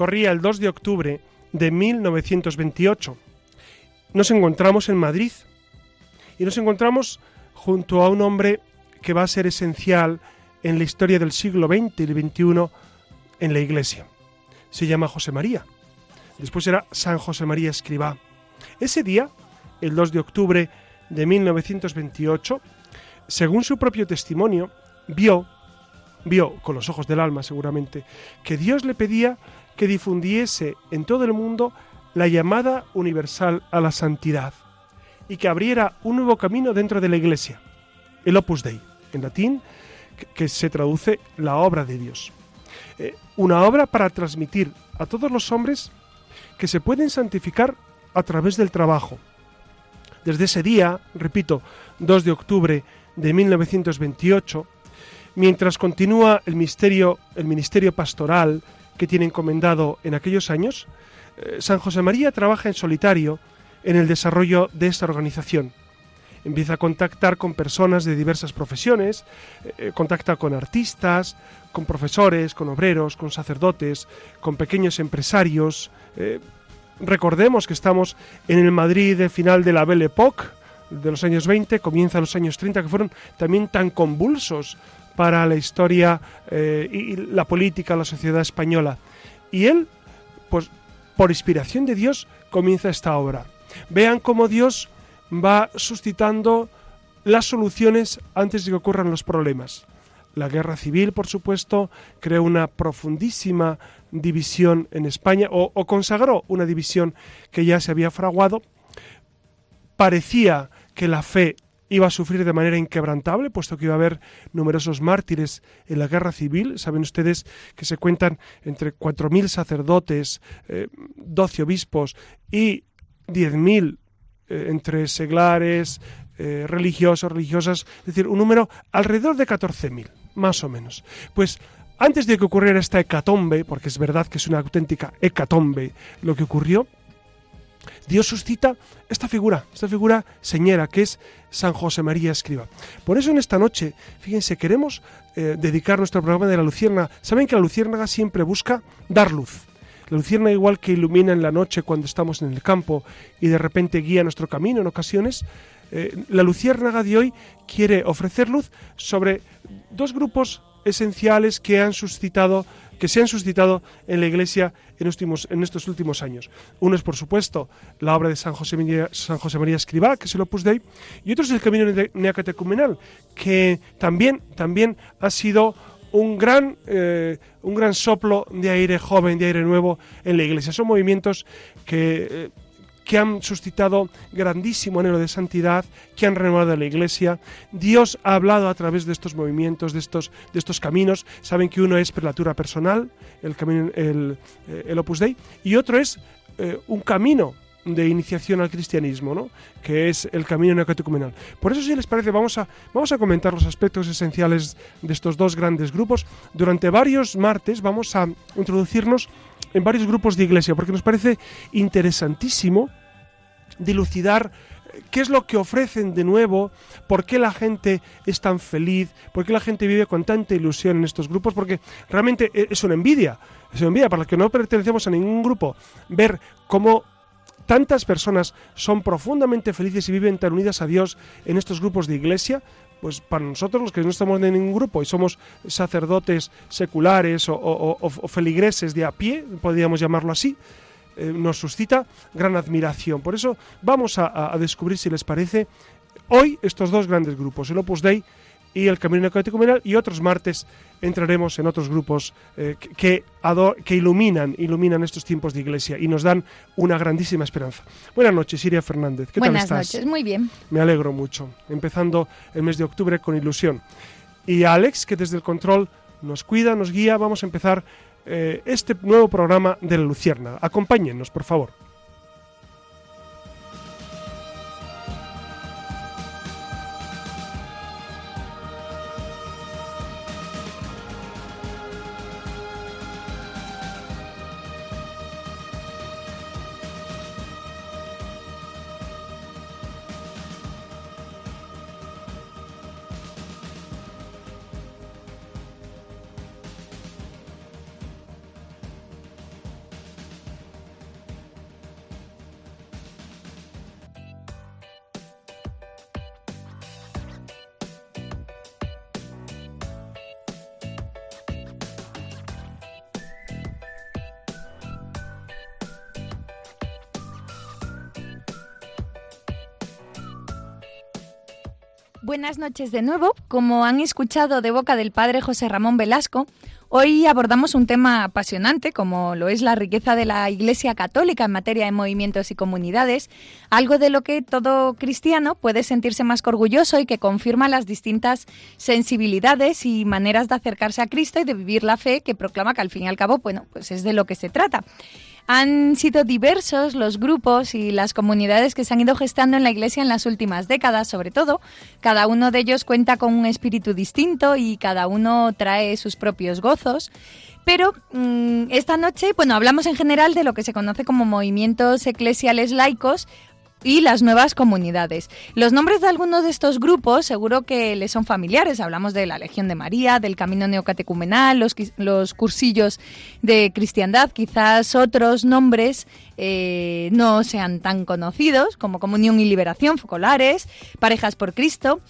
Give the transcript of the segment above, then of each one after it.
Corría el 2 de octubre de 1928. Nos encontramos en Madrid y nos encontramos junto a un hombre que va a ser esencial en la historia del siglo XX y XXI en la Iglesia. Se llama José María. Después era San José María Escribá. Ese día, el 2 de octubre de 1928, según su propio testimonio, vio, vio con los ojos del alma seguramente, que Dios le pedía que difundiese en todo el mundo la llamada universal a la santidad y que abriera un nuevo camino dentro de la Iglesia, el Opus Dei, en latín, que se traduce la obra de Dios. Eh, una obra para transmitir a todos los hombres que se pueden santificar a través del trabajo. Desde ese día, repito, 2 de octubre de 1928, mientras continúa el misterio, el ministerio pastoral, que tiene encomendado en aquellos años, eh, San José María trabaja en solitario en el desarrollo de esta organización. Empieza a contactar con personas de diversas profesiones, eh, eh, contacta con artistas, con profesores, con obreros, con sacerdotes, con pequeños empresarios. recordemos que estamos en el Madrid de final de la Belle Époque, de los años 20, comienza los años 30, que fueron también tan convulsos para la historia eh, y la política, la sociedad española. Y él, pues por inspiración de Dios, comienza esta obra. Vean cómo Dios va suscitando las soluciones antes de que ocurran los problemas. La guerra civil, por supuesto, creó una profundísima división en España, o, o consagró una división que ya se había fraguado. Parecía que la fe iba a sufrir de manera inquebrantable, puesto que iba a haber numerosos mártires en la guerra civil. Saben ustedes que se cuentan entre 4.000 sacerdotes, 12 eh, obispos y 10.000 eh, entre seglares, eh, religiosos, religiosas, es decir, un número alrededor de 14.000, más o menos. Pues antes de que ocurriera esta hecatombe, porque es verdad que es una auténtica hecatombe lo que ocurrió, Dios suscita esta figura, esta figura señera, que es San José María Escriba. Por eso en esta noche, fíjense, queremos eh, dedicar nuestro programa de la luciérnaga. Saben que la luciérnaga siempre busca dar luz. La luciérnaga igual que ilumina en la noche cuando estamos en el campo y de repente guía nuestro camino en ocasiones, eh, la luciérnaga de hoy quiere ofrecer luz sobre dos grupos esenciales que han suscitado que se han suscitado en la Iglesia en, estos últimos años. Uno es, por supuesto, la obra de San José María, San Escribá, que es el Opus Dei, y otro es el Camino Neocatecumenal, que también, también ha sido un gran, eh, un gran soplo de aire joven, de aire nuevo en la Iglesia. Son movimientos que... Eh, que han suscitado grandísimo anhelo de santidad, que han renovado la Iglesia. Dios ha hablado a través de estos movimientos, de estos, de estos caminos. Saben que uno es prelatura personal, el, camino, el, eh, el Opus Dei, y otro es eh, un camino de iniciación al cristianismo, ¿no? que es el camino neocatecumenal. Por eso, si les parece, vamos a, vamos a comentar los aspectos esenciales de estos dos grandes grupos. Durante varios martes vamos a introducirnos en varios grupos de iglesia, porque nos parece interesantísimo dilucidar eh, qué es lo que ofrecen de nuevo, por qué la gente es tan feliz, por qué la gente vive con tanta ilusión en estos grupos, porque realmente e-, es una envidia, es una envidia para los que no pertenecemos a ningún grupo, ver cómo tantas personas son profundamente felices y viven tan unidas a Dios en estos grupos de iglesia, pues para nosotros los que no estamos en ningún grupo y somos sacerdotes seculares o, feligreses de a pie, podríamos llamarlo así, eh, nos suscita gran admiración. Por eso vamos a, descubrir, si les parece, hoy estos dos grandes grupos, el Opus Dei y el Camino Catecumenal y otros martes entraremos en otros grupos eh, que, que iluminan, iluminan estos tiempos de iglesia y nos dan una grandísima esperanza. Buenas noches, Siria Fernández. ¿Qué Buenas tal estás? noches, muy bien. Me alegro mucho. Empezando el mes de octubre con ilusión. Y a Alex, que desde el control nos cuida, nos guía, vamos a empezar eh, este nuevo programa de la Lucierna. Acompáñennos, por favor. Noches de nuevo. Como han escuchado de boca del padre José Ramón Velasco, hoy abordamos un tema apasionante como lo es la riqueza de la Iglesia Católica en materia de movimientos y comunidades, algo de lo que todo cristiano puede sentirse más orgulloso y que confirma las distintas sensibilidades y maneras de acercarse a Cristo y de vivir la fe que proclama que al fin y al cabo, bueno, pues es de lo que se trata. Han sido diversos los grupos y las comunidades que se han ido gestando en la Iglesia en las últimas décadas, sobre todo. Cada uno de ellos cuenta con un espíritu distinto y cada uno trae sus propios gozos. Pero mm, esta noche, bueno, hablamos en general de lo que se conoce como movimientos eclesiales laicos y las nuevas comunidades. Los nombres de algunos de estos grupos seguro que les son familiares. Hablamos de la Legión de María, del Camino Neocatecumenal, los, los cursillos de cristiandad. Quizás otros nombres eh, no sean tan conocidos, como Comunión y Liberación, Focolares, Parejas por Cristo.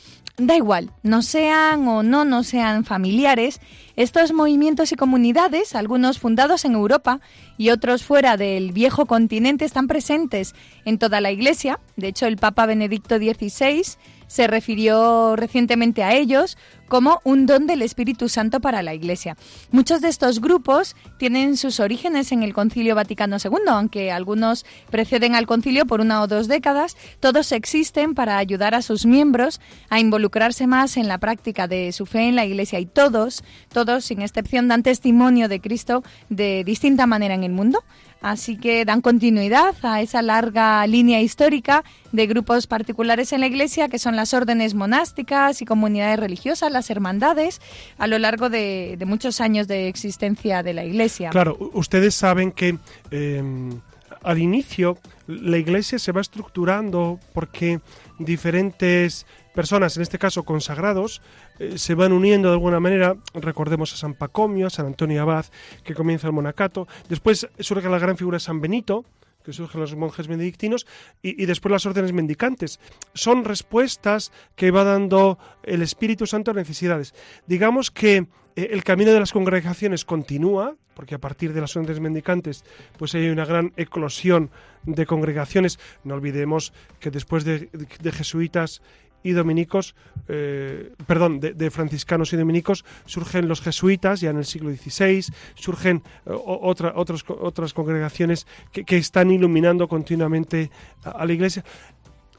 Da igual, no sean o no no sean familiares, estos movimientos y comunidades, algunos fundados en Europa y otros fuera del viejo continente, están presentes en toda la Iglesia. De hecho, el Papa Benedicto XVI se refirió recientemente a ellos como un don del Espíritu Santo para la Iglesia. Muchos de estos grupos tienen sus orígenes en el Concilio Vaticano II, aunque algunos preceden al concilio por una o dos décadas, todos existen para ayudar a sus miembros a involucrarse más en la práctica de su fe en la Iglesia y todos, todos sin excepción, dan testimonio de Cristo de distinta manera en el mundo. Así que dan continuidad a esa larga línea histórica de grupos particulares en la Iglesia, que son las órdenes monásticas y comunidades religiosas, las hermandades, a lo largo de, muchos años de existencia de la Iglesia. Claro, ustedes saben que em, al inicio la Iglesia se va estructurando porque diferentes personas, en este caso consagrados, eh, se van uniendo de alguna manera. Recordemos a San Pacomio, a San Antonio Abad, que comienza el monacato. Después surge la gran figura de San Benito, que surgen los monjes benedictinos, y, después las órdenes mendicantes. Son respuestas que va dando el Espíritu Santo a necesidades. Digamos que eh, el camino de las congregaciones continúa, porque a partir de las órdenes mendicantes pues hay una gran eclosión de congregaciones. No olvidemos que después de jesuitas y dominicos, eh, perdón, de, franciscanos y dominicos, surgen los jesuitas ya en el siglo XVI, surgen eh, otras congregaciones que, están iluminando continuamente a, la Iglesia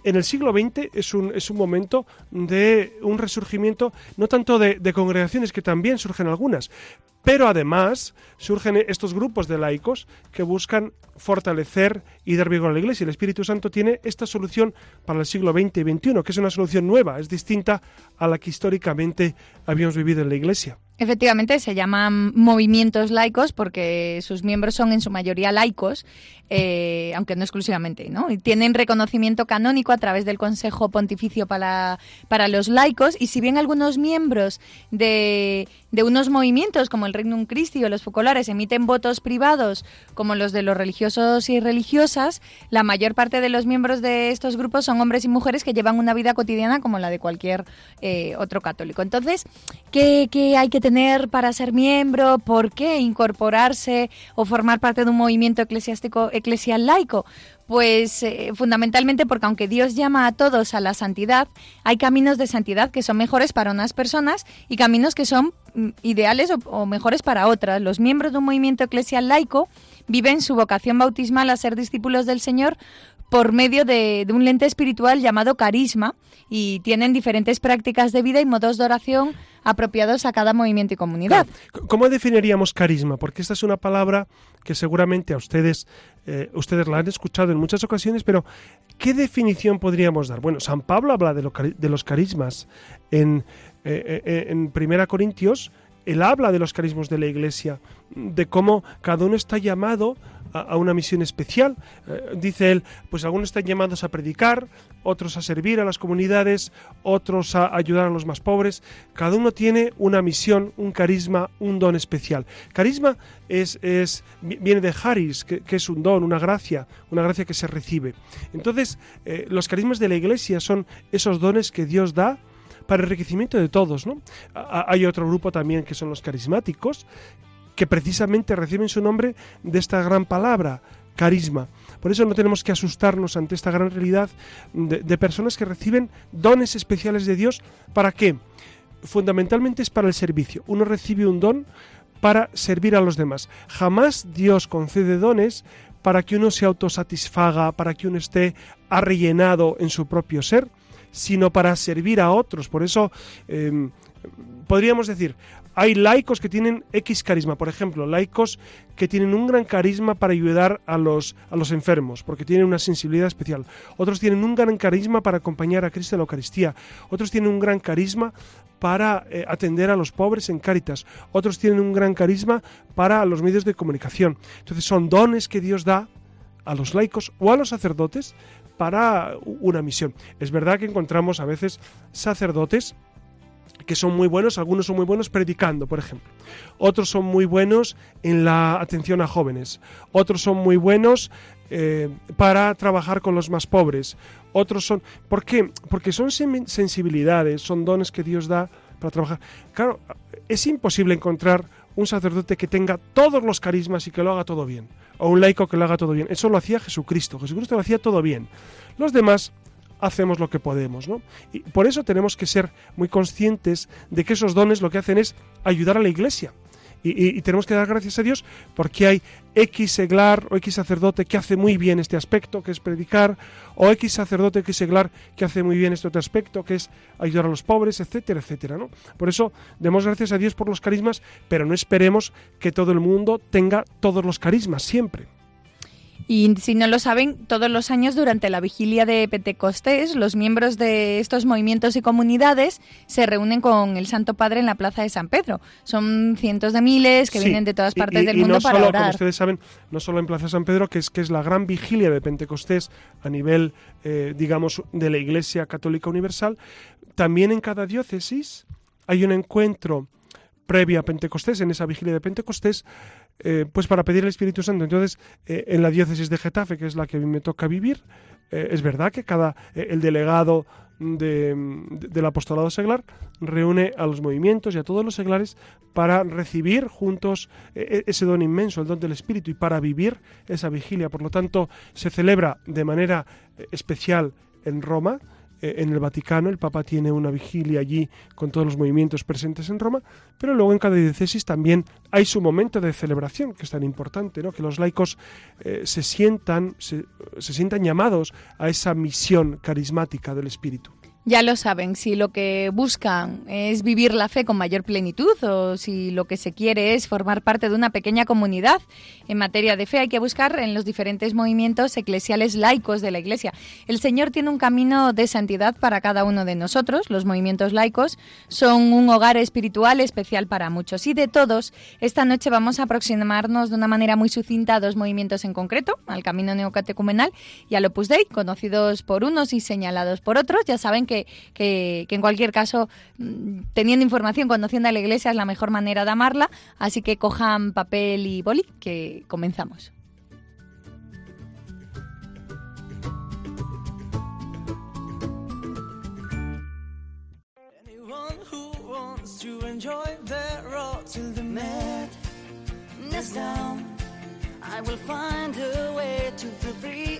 en el siglo XX es un, es un momento de un resurgimiento, no tanto de, de, congregaciones, que también surgen algunas, pero además surgen estos grupos de laicos que buscan fortalecer y dar vigor a la Iglesia. El Espíritu Santo tiene esta solución para el siglo XX y XXI, que es una solución nueva, es distinta a la que históricamente habíamos vivido en la Iglesia. Efectivamente, se llaman movimientos laicos porque sus miembros son en su mayoría laicos, eh, aunque no exclusivamente, ¿no? Y tienen reconocimiento canónico a través del Consejo Pontificio para, para los laicos y si bien algunos miembros de, de unos movimientos como el Regnum Christi o los focolares emiten votos privados como los de los religiosos y religiosas, la mayor parte de los miembros de estos grupos son hombres y mujeres que llevan una vida cotidiana como la de cualquier eh, otro católico. Entonces, ¿qué, ¿qué hay que tener para ser miembro? ¿Por qué incorporarse o formar parte de un movimiento eclesiástico eclesial laico? Pues eh, fundamentalmente porque aunque Dios llama a todos a la santidad, hay caminos de santidad que son mejores para unas personas y caminos que son mm, ideales o, mejores para otras. Los miembros de un movimiento eclesial laico viven su vocación bautismal a ser discípulos del Señor por medio de, un lente espiritual llamado carisma y tienen diferentes prácticas de vida y modos de oración apropiados a cada movimiento y comunidad. ¿Cómo definiríamos carisma? Porque esta es una palabra que seguramente a ustedes, eh, ustedes la han escuchado en muchas ocasiones, pero ¿qué definición podríamos dar? Bueno, San Pablo habla de, los carismas en, eh, eh, en Primera Corintios, él habla de los carismas de la Iglesia, de cómo cada uno está llamado a, una misión especial. Eh, dice él, pues algunos están llamados a predicar, otros a servir a las comunidades, otros a ayudar a los más pobres. Cada uno tiene una misión, un carisma, un don especial. Carisma es, es viene de haris, que, es un don, una gracia, una gracia que se recibe. Entonces, eh, los carismas de la Iglesia son esos dones que Dios da para enriquecimiento de todos. ¿no? Hay otro grupo también que son los carismáticos, que precisamente reciben su nombre de esta gran palabra, carisma. Por eso no tenemos que asustarnos ante esta gran realidad de, personas que reciben dones especiales de Dios. ¿Para qué? Fundamentalmente es para el servicio. Uno recibe un don para servir a los demás. Jamás Dios concede dones para que uno se autosatisfaga, para que uno esté arrellenado en su propio ser, sino para servir a otros. Por eso em, podríamos decir, hay laicos que tienen X carisma, por ejemplo, laicos que tienen un gran carisma para ayudar a los, a los enfermos, porque tienen una sensibilidad especial. Otros tienen un gran carisma para acompañar a Cristo en la Eucaristía. Otros tienen un gran carisma para eh, atender a los pobres en Cáritas. Otros tienen un gran carisma para los medios de comunicación. Entonces son dones que Dios da a los laicos o a los sacerdotes para una misión. Es verdad que encontramos a veces sacerdotes que son muy buenos, algunos son muy buenos predicando, por ejemplo. Otros son muy buenos en la atención a jóvenes. Otros son muy buenos eh, para trabajar con los más pobres. Otros son... ¿Por qué? Porque son sensibilidades, son dones que Dios da para trabajar. Claro, es imposible encontrar un sacerdote que tenga todos los carismas y que lo haga todo bien. O un laico que lo haga todo bien. Eso lo hacía Jesucristo. Jesucristo lo hacía todo bien. Los demás hacemos lo que podemos. ¿no? Y por eso tenemos que ser muy conscientes de que esos dones lo que hacen es ayudar a la iglesia. Y, tenemos que dar gracias a Dios porque hay X seglar o X sacerdote que hace muy bien este aspecto, que es predicar, o X sacerdote, X seglar que hace muy bien este otro aspecto, que es ayudar a los pobres, etcétera, etcétera. ¿no? Por eso demos gracias a Dios por los carismas, pero no esperemos que todo el mundo tenga todos los carismas siempre. Y si no lo saben, todos los años durante la vigilia de Pentecostés, los miembros de estos movimientos y comunidades se reúnen con el Santo Padre en la Plaza de San Pedro. Son cientos de miles que vienen de todas partes del mundo para orar. Como ustedes saben, no solo en Plaza de San Pedro, que es que es la gran vigilia de Pentecostés a nivel, eh, digamos, de la Iglesia Católica Universal, también en cada diócesis hay un encuentro previo a Pentecostés, en esa vigilia de Pentecostés, eh, pues para pedir el Espíritu Santo. Entonces, eh, en la diócesis de Getafe, que es la que me toca vivir, eh, es verdad que cada el delegado del apostolado seglar reúne a los movimientos y a todos los seglares para recibir juntos ese don inmenso, el don del Espíritu, y para vivir esa vigilia. Por lo tanto, se celebra de manera especial en Roma, eh, en el Vaticano, el Papa tiene una vigilia allí con todos los movimientos presentes en Roma, pero luego en cada diócesis también hay su momento de celebración, que es tan importante, ¿no? que los laicos eh, se, sientan, se sientan llamados a esa misión carismática del Espíritu. Ya lo saben, si lo que buscan es vivir la fe con mayor plenitud o si lo que se quiere es formar parte de una pequeña comunidad en materia de fe, hay que buscar en los diferentes movimientos eclesiales laicos de la Iglesia. El Señor tiene un camino de santidad para cada uno de nosotros. Los movimientos laicos son un hogar espiritual especial para muchos. Y de todos, esta noche vamos a aproximarnos de una manera muy sucinta a dos movimientos en concreto, al camino neocatecumenal y al Opus Dei, conocidos por unos y señalados por otros. Ya saben en cualquier caso, mm, teniendo información, conociendo a la iglesia es la mejor manera de amarla, así que cojan papel y boli, que comenzamos. I will find a way to free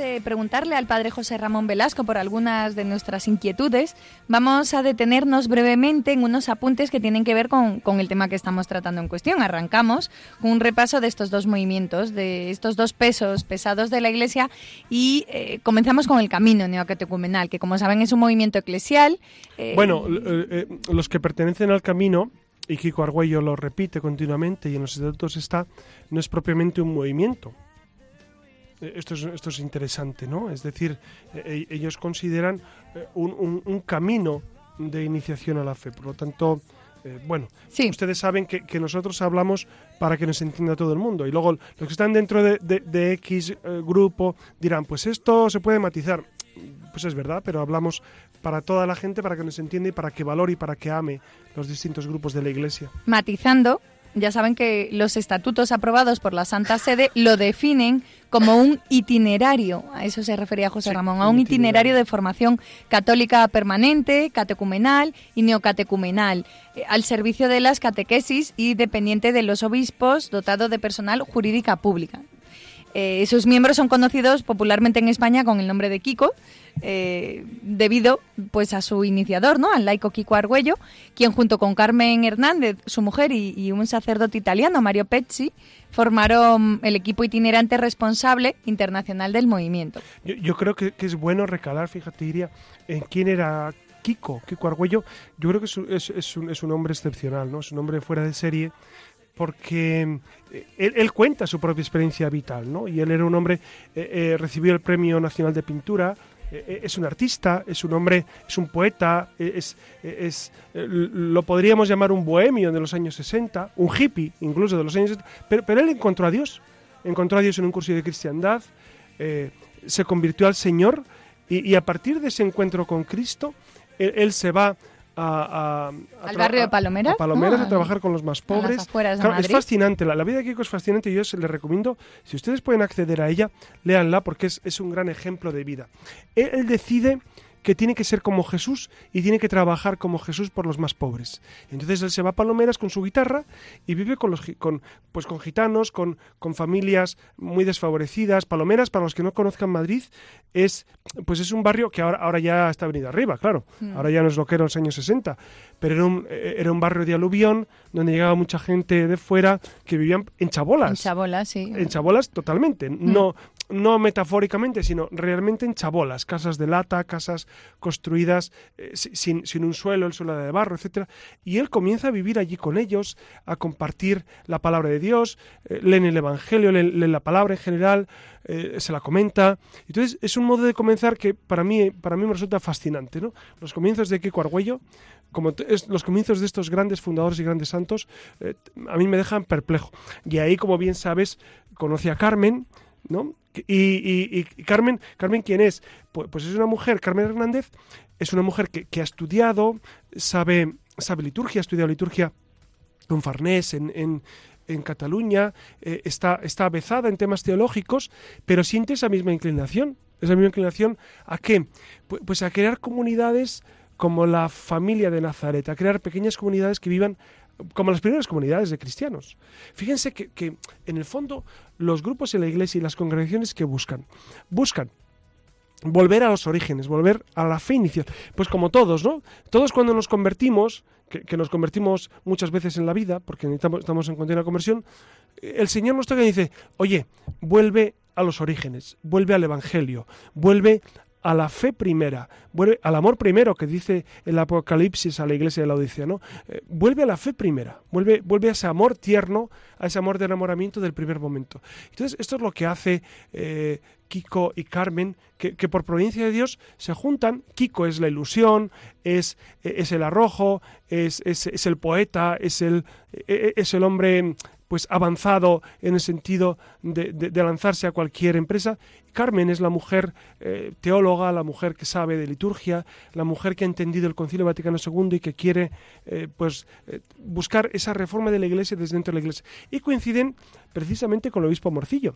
De preguntarle al padre José Ramón Velasco por algunas de nuestras inquietudes, vamos a detenernos brevemente en unos apuntes que tienen que ver con, el tema que estamos tratando en cuestión. Arrancamos con un repaso de estos dos movimientos, de estos dos pesos pesados de la Iglesia y eh, comenzamos con el camino neocatecumenal, que como saben es un movimiento eclesial. Eh, bueno, eh, los que pertenecen al camino y Kiko Argüello lo repite continuamente y en los estatutos está, no es propiamente un movimiento, eh, esto es, esto es interesante, ¿no? Es decir, eh, e, ellos consideran eh, un, camino de iniciación a la fe. Por lo tanto, bueno, ustedes saben que, nosotros hablamos para que nos entienda todo el mundo. Y luego los que están dentro de, X grupo dirán, pues esto se puede matizar. Pues es verdad, pero hablamos para toda la gente, para que nos entienda y para que valore y para que ame los distintos grupos de la Iglesia. Matizando, ya saben que los estatutos aprobados por la Santa Sede lo definen como un itinerario, a eso se refería José Ramón, a un itinerario. de formación católica permanente, catecumenal y neocatecumenal, eh, al servicio de las catequesis y dependiente de los obispos, dotado de personal jurídica pública. Eh, sus miembros son conocidos popularmente en España con el nombre de Kiko, eh, debido pues a su iniciador, ¿no? al laico Kiko Argüello, quien junto con Carmen Hernández, su mujer, y, un sacerdote italiano, Mario Pezzi, formaron el equipo itinerante responsable internacional del movimiento. Yo, creo que, es bueno recalar, fíjate, Iria, en quién era Kiko, Kiko Argüello. Yo creo que es, es, un, es un hombre excepcional, ¿no? es un hombre fuera de serie porque eh, él, cuenta su propia experiencia vital, ¿no? Y él era un hombre, eh, eh, recibió el Premio Nacional de Pintura, es un artista, es un hombre, es un poeta, es, es, lo podríamos llamar un bohemio de los años 60, un hippie incluso de los años 60, pero, pero él encontró a Dios, encontró a Dios en un curso de cristiandad, se convirtió al Señor y, a partir de ese encuentro con Cristo, él se va al barrio de Palomeras. A Palomeras, a ah. trabajar con los más pobres. es fascinante, la, vida de Kiko es fascinante y yo les recomiendo, si ustedes pueden acceder a ella, léanla porque es, es un gran ejemplo de vida. él decide que tiene que ser como Jesús y tiene que trabajar como Jesús por los más pobres. Entonces él se va a Palomeras con su guitarra y vive con los con pues con gitanos, con, con familias muy desfavorecidas. Palomeras, para los que no conozcan Madrid, es pues es un barrio que ahora, ahora ya está venido arriba, claro. Mm. Ahora ya no es lo que era en los años 60, pero era un, era un barrio de aluvión donde llegaba mucha gente de fuera que vivían en chabolas. En chabolas, sí. En chabolas totalmente. Mm. No, no metafóricamente, sino realmente en chabolas, casas de lata, casas construidas eh, sin, sin, un suelo, el suelo de barro, etcétera. Y él comienza a vivir allí con ellos, a compartir la palabra de Dios, eh, leen el Evangelio, leen, la palabra en general, eh, se la comenta. Entonces es un modo de comenzar que para mí, para mí me resulta fascinante. ¿no? Los comienzos de Kiko Argüello, como los comienzos de estos grandes fundadores y grandes santos, a mí me dejan perplejo. Y ahí, como bien sabes, conoce a Carmen, ¿no? Y, Carmen, Carmen, ¿quién es? Pues, pues, es una mujer, Carmen Hernández, es una mujer que, ha estudiado, sabe, sabe liturgia, ha estudiado liturgia con Farnés en, en, Cataluña, eh, está, está avezada en temas teológicos, pero siente esa misma inclinación, esa misma inclinación a qué? Pues, pues a crear comunidades como la familia de Nazaret, a crear pequeñas comunidades que vivan como las primeras comunidades de cristianos. Fíjense que, en el fondo los grupos en la iglesia y las congregaciones que buscan, buscan volver a los orígenes, volver a la fe inicial. Pues como todos, ¿no? Todos cuando nos convertimos, que, nos convertimos muchas veces en la vida, porque estamos en continua conversión, el Señor nos toca y dice, oye, vuelve a los orígenes, vuelve al Evangelio, vuelve a la fe primera, vuelve al amor primero que dice el Apocalipsis a la iglesia de la Odisea, ¿no? Eh, vuelve a la fe primera, vuelve, vuelve a ese amor tierno, a ese amor de enamoramiento del primer momento. Entonces, esto es lo que hace eh, Kiko y Carmen, que, por providencia de Dios se juntan. Kiko es la ilusión, es, el arrojo, es, el poeta, es el, es el hombre pues avanzado en el sentido de, lanzarse a cualquier empresa. Carmen es la mujer eh, teóloga, la mujer que sabe de liturgia, la mujer que ha entendido el Concilio Vaticano II y que quiere eh, pues eh, buscar esa reforma de la Iglesia desde dentro de la Iglesia. Y coinciden precisamente con el obispo Morcillo.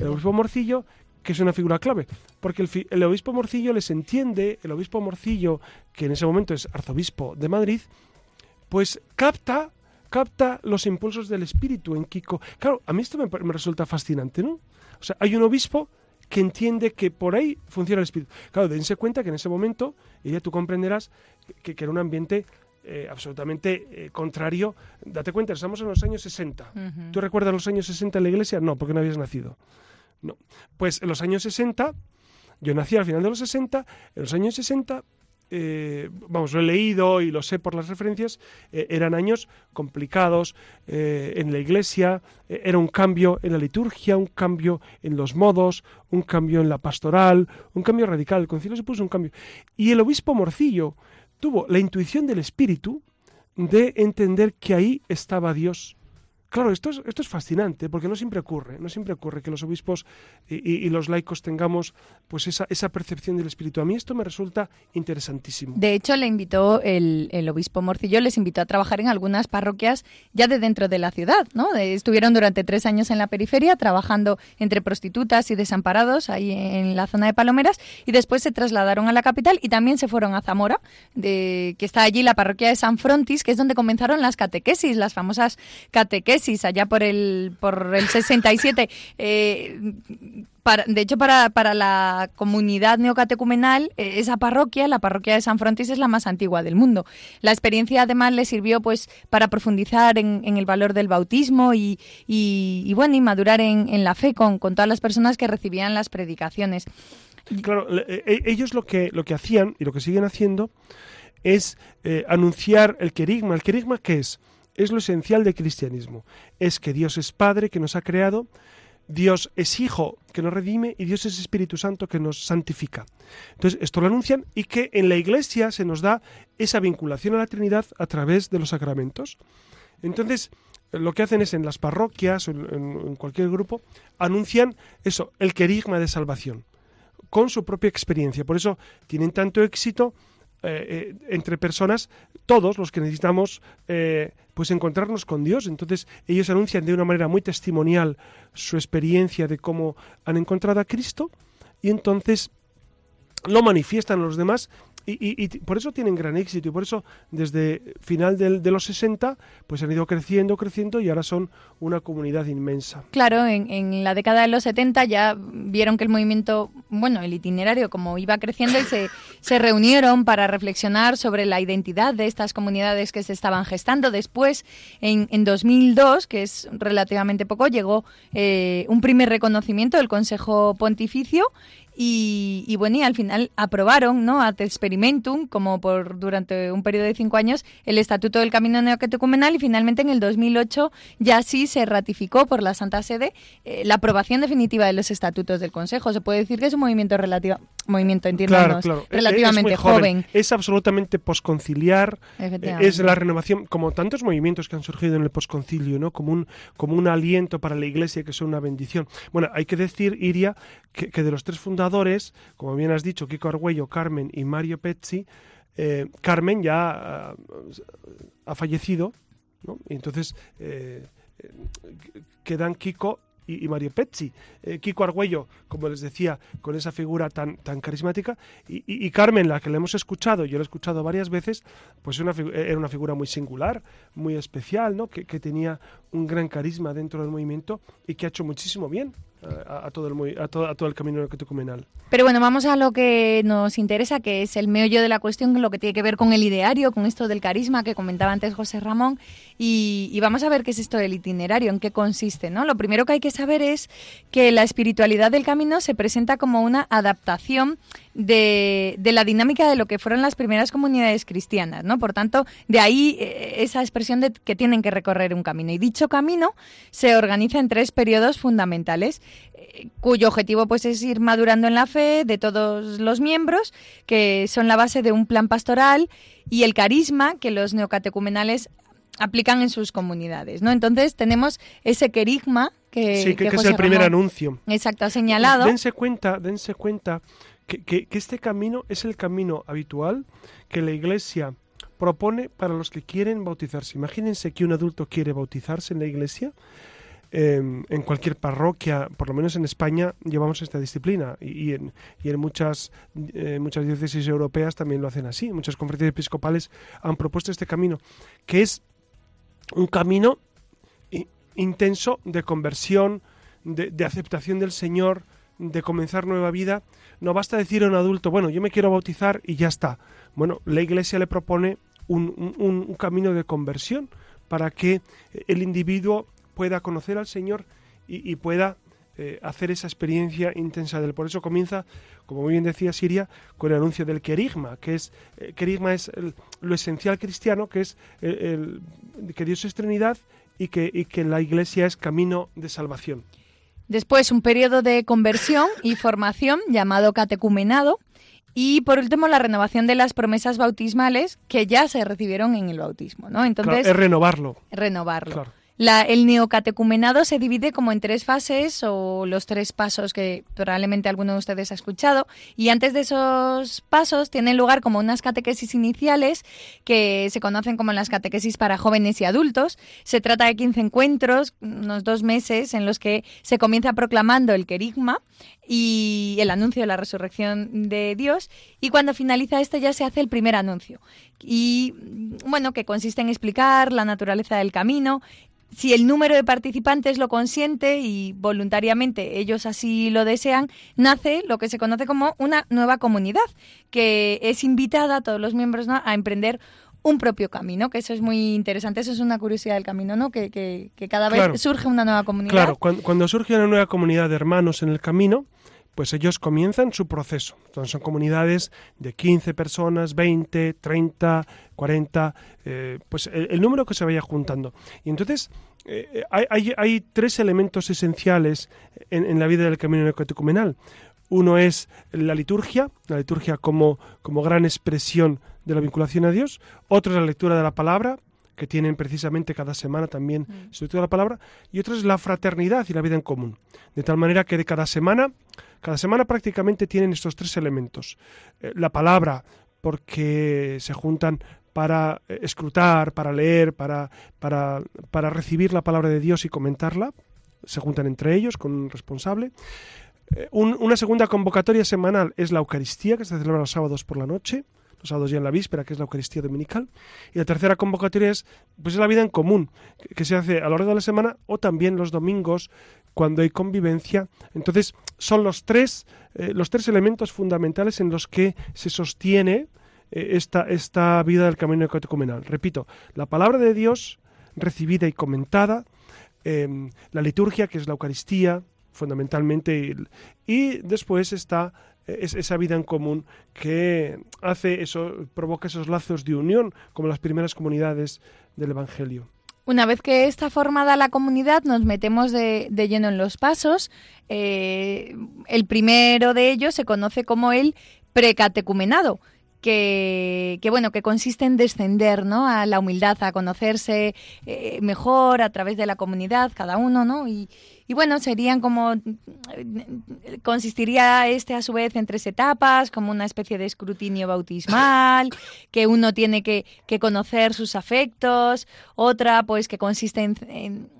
El obispo Morcillo que es una figura clave, porque el, el, obispo Morcillo les entiende, el obispo Morcillo, que en ese momento es arzobispo de Madrid, pues capta capta los impulsos del espíritu en Kiko. Claro, a mí esto me, resulta fascinante, ¿no? O sea, hay un obispo que entiende que por ahí funciona el espíritu. Claro, dense cuenta que en ese momento, y ya tú comprenderás que, era un ambiente eh, absolutamente eh, contrario. Date cuenta, estamos en los años 60. ¿Tú recuerdas los años 60 en la iglesia? No, porque no habías nacido. No. Pues en los años 60, yo nací al final de los 60, en los años 60 eh, vamos, lo he leído y lo sé por las referencias, eh, eran años complicados eh, en la iglesia, era un cambio en la liturgia, un cambio en los modos, un cambio en la pastoral, un cambio radical. El concilio se puso un cambio. Y el obispo Morcillo tuvo la intuición del espíritu de entender que ahí estaba Dios Claro, esto es, esto es fascinante, porque no siempre ocurre, no siempre ocurre que los obispos y, los laicos tengamos pues esa, esa, percepción del espíritu. A mí esto me resulta interesantísimo. De hecho, le invitó el, el, obispo Morcillo, les invitó a trabajar en algunas parroquias ya de dentro de la ciudad, ¿no? Estuvieron durante tres años en la periferia trabajando entre prostitutas y desamparados ahí en la zona de Palomeras y después se trasladaron a la capital y también se fueron a Zamora, de, que está allí la parroquia de San Frontis, que es donde comenzaron las catequesis, las famosas catequesis allá por el, por el 67. Eh, de hecho, para, para la comunidad neocatecumenal, eh, esa parroquia, la parroquia de San Frontis, es la más antigua del mundo. La experiencia además le sirvió pues para profundizar en, el valor del bautismo y, y, bueno, y madurar en, en la fe con, con todas las personas que recibían las predicaciones. Claro, e, ellos lo que, lo que hacían y lo que siguen haciendo es eh, anunciar el querigma. ¿El querigma qué es? Es lo esencial del cristianismo. Es que Dios es Padre que nos ha creado, Dios es Hijo que nos redime y Dios es Espíritu Santo que nos santifica. Entonces, esto lo anuncian y que en la Iglesia se nos da esa vinculación a la Trinidad a través de los sacramentos. Entonces, lo que hacen es en las parroquias o en, cualquier grupo, anuncian eso, el querigma de salvación, con su propia experiencia. Por eso tienen tanto éxito eh, eh, entre personas, todos los que necesitamos eh, pues encontrarnos con Dios. Entonces ellos anuncian de una manera muy testimonial su experiencia de cómo han encontrado a Cristo y entonces lo manifiestan a los demás y, por eso tienen gran éxito y por eso desde final de los 60 pues han ido creciendo, creciendo y ahora son una comunidad inmensa. Claro, en, la década de los 70 ya vieron que el movimiento, bueno, el itinerario como iba creciendo y se, se reunieron para reflexionar sobre la identidad de estas comunidades que se estaban gestando. Después, en, en 2002, que es relativamente poco, llegó eh, un primer reconocimiento del Consejo Pontificio y, bueno, y al final aprobaron, ¿no? Ad experimentum, como por durante un periodo de cinco años, el Estatuto del Camino Neocatecumenal y finalmente en el 2008 ya sí se ratificó por la Santa Sede eh, la aprobación definitiva de los estatutos del Consejo. Se puede decir que es un movimiento relativo, movimiento, entiéndanos, relativamente es joven. Es absolutamente posconciliar, eh, es la renovación, como tantos movimientos que han surgido en el posconcilio, ¿no? Como un, como un aliento para la Iglesia que son una bendición. Bueno, hay que decir, Iria, que, que de los tres fundadores como bien has dicho, Kiko Argüello, Carmen y Mario Pezzi, eh, Carmen ya ah, ha fallecido, y entonces eh, quedan Kiko y, Mario Pezzi. Eh, Kiko Argüello, como les decía, con esa figura tan, tan carismática, y, Carmen, la que le hemos escuchado, yo la he escuchado varias veces, pues era una figura muy singular, muy especial, ¿no? que tenía un gran carisma dentro del movimiento y que ha hecho muchísimo bien a, todo el, a, todo, a todo el camino. Pero bueno, vamos a lo que nos interesa, que es el meollo de la cuestión, lo que tiene que ver con el ideario, con esto del carisma que comentaba antes José Ramón, y, vamos a ver qué es esto del itinerario, en qué consiste. ¿no? Lo primero que hay que saber es que la espiritualidad del camino se presenta como una adaptación de, la dinámica de lo que fueron las primeras comunidades cristianas, ¿no? Por tanto, de ahí eh, esa expresión de que tienen que recorrer un camino. Y dicho camino se organiza en tres periodos fundamentales, eh, cuyo objetivo pues es ir madurando en la fe de todos los miembros, que son la base de un plan pastoral y el carisma que los neocatecumenales aplican en sus comunidades, ¿no? Entonces tenemos ese querigma que, sí, que, es el primer anuncio. Exacto, ha señalado. Dense cuenta, dense cuenta que, este camino es el camino habitual que la Iglesia propone para los que quieren bautizarse. Imagínense que un adulto quiere bautizarse en la Iglesia. Em, en cualquier parroquia, por lo menos en España, llevamos esta disciplina y, en, y en, muchas, eh, muchas diócesis europeas también lo hacen así. Muchas conferencias episcopales han propuesto este camino, que es un camino intenso de conversión, de, aceptación del Señor, de comenzar nueva vida. No basta decir a un adulto, bueno, yo me quiero bautizar y ya está. Bueno, la Iglesia le propone un, camino de conversión para que el individuo pueda conocer al Señor y, pueda eh, hacer esa experiencia intensa de él. Por eso comienza, como muy bien decía Siria, con el anuncio del querigma, que es, eh, querigma es lo esencial cristiano, que es el, que Dios es Trinidad y que, y que la Iglesia es camino de salvación. Después un periodo de conversión y formación llamado catecumenado. Y por último, la renovación de las promesas bautismales que ya se recibieron en el bautismo, ¿no? Entonces, es renovarlo. Renovarlo. Claro el neocatecumenado se divide como en tres fases o los tres pasos que probablemente alguno de ustedes ha escuchado. Y antes de esos pasos tienen lugar como unas catequesis iniciales que se conocen como las catequesis para jóvenes y adultos. Se trata de 15 encuentros, unos dos meses, en los que se comienza proclamando el querigma y el anuncio de la resurrección de Dios. Y cuando finaliza este ya se hace el primer anuncio. Y bueno, que consiste en explicar la naturaleza del camino, si el número de participantes lo consiente y voluntariamente ellos así lo desean, nace lo que se conoce como una nueva comunidad, que es invitada a todos los miembros a emprender un propio camino, que eso es muy interesante, eso es una curiosidad del camino, ¿no? Que, que, cada vez surge una nueva comunidad. Claro, cuando, surge una nueva comunidad de hermanos en el camino, pues ellos comienzan su proceso. Entonces son comunidades de 15 personas, 20, 30, 40, pues el, número que se vaya juntando. Y entonces eh, hay, hay, tres elementos esenciales en, la vida del camino neocatecumenal. Uno es la liturgia, la liturgia como, como gran expresión de la vinculación a Dios. Otro es la lectura de la palabra, que tienen precisamente cada semana también mm. lectura de la palabra. Y otro es la fraternidad y la vida en común. De tal manera que de cada semana cada semana prácticamente tienen estos tres elementos. Eh, la palabra, porque se juntan para eh, escrutar, para leer, para, para, para, recibir la palabra de Dios y comentarla. Se juntan entre ellos con un responsable. Eh, una segunda convocatoria semanal es la Eucaristía, que se celebra los sábados por la noche los sábados ya en la víspera, que es la Eucaristía Dominical. Y la tercera convocatoria es, pues, la vida en común, que, se hace a lo largo de la semana o también los domingos cuando hay convivencia. Entonces, son los tres, eh, los tres elementos fundamentales en los que se sostiene eh, esta, esta vida del camino ecumenal. Repito, la palabra de Dios recibida y comentada, em, la liturgia, que es la Eucaristía, fundamentalmente, y después está es esa vida en común que hace eso, provoca esos lazos de unión, como las primeras comunidades del Evangelio. Una vez que está formada la comunidad, nos metemos de, lleno en los pasos. Eh, el primero de ellos se conoce como el precatecumenado. Que, bueno que consiste en descender ¿no? a la humildad a conocerse eh, mejor a través de la comunidad cada uno no y, bueno, serían como, consistiría este a su vez en tres etapas, como una especie de escrutinio bautismal, que uno tiene que, que conocer sus afectos, otra pues que consiste en, en,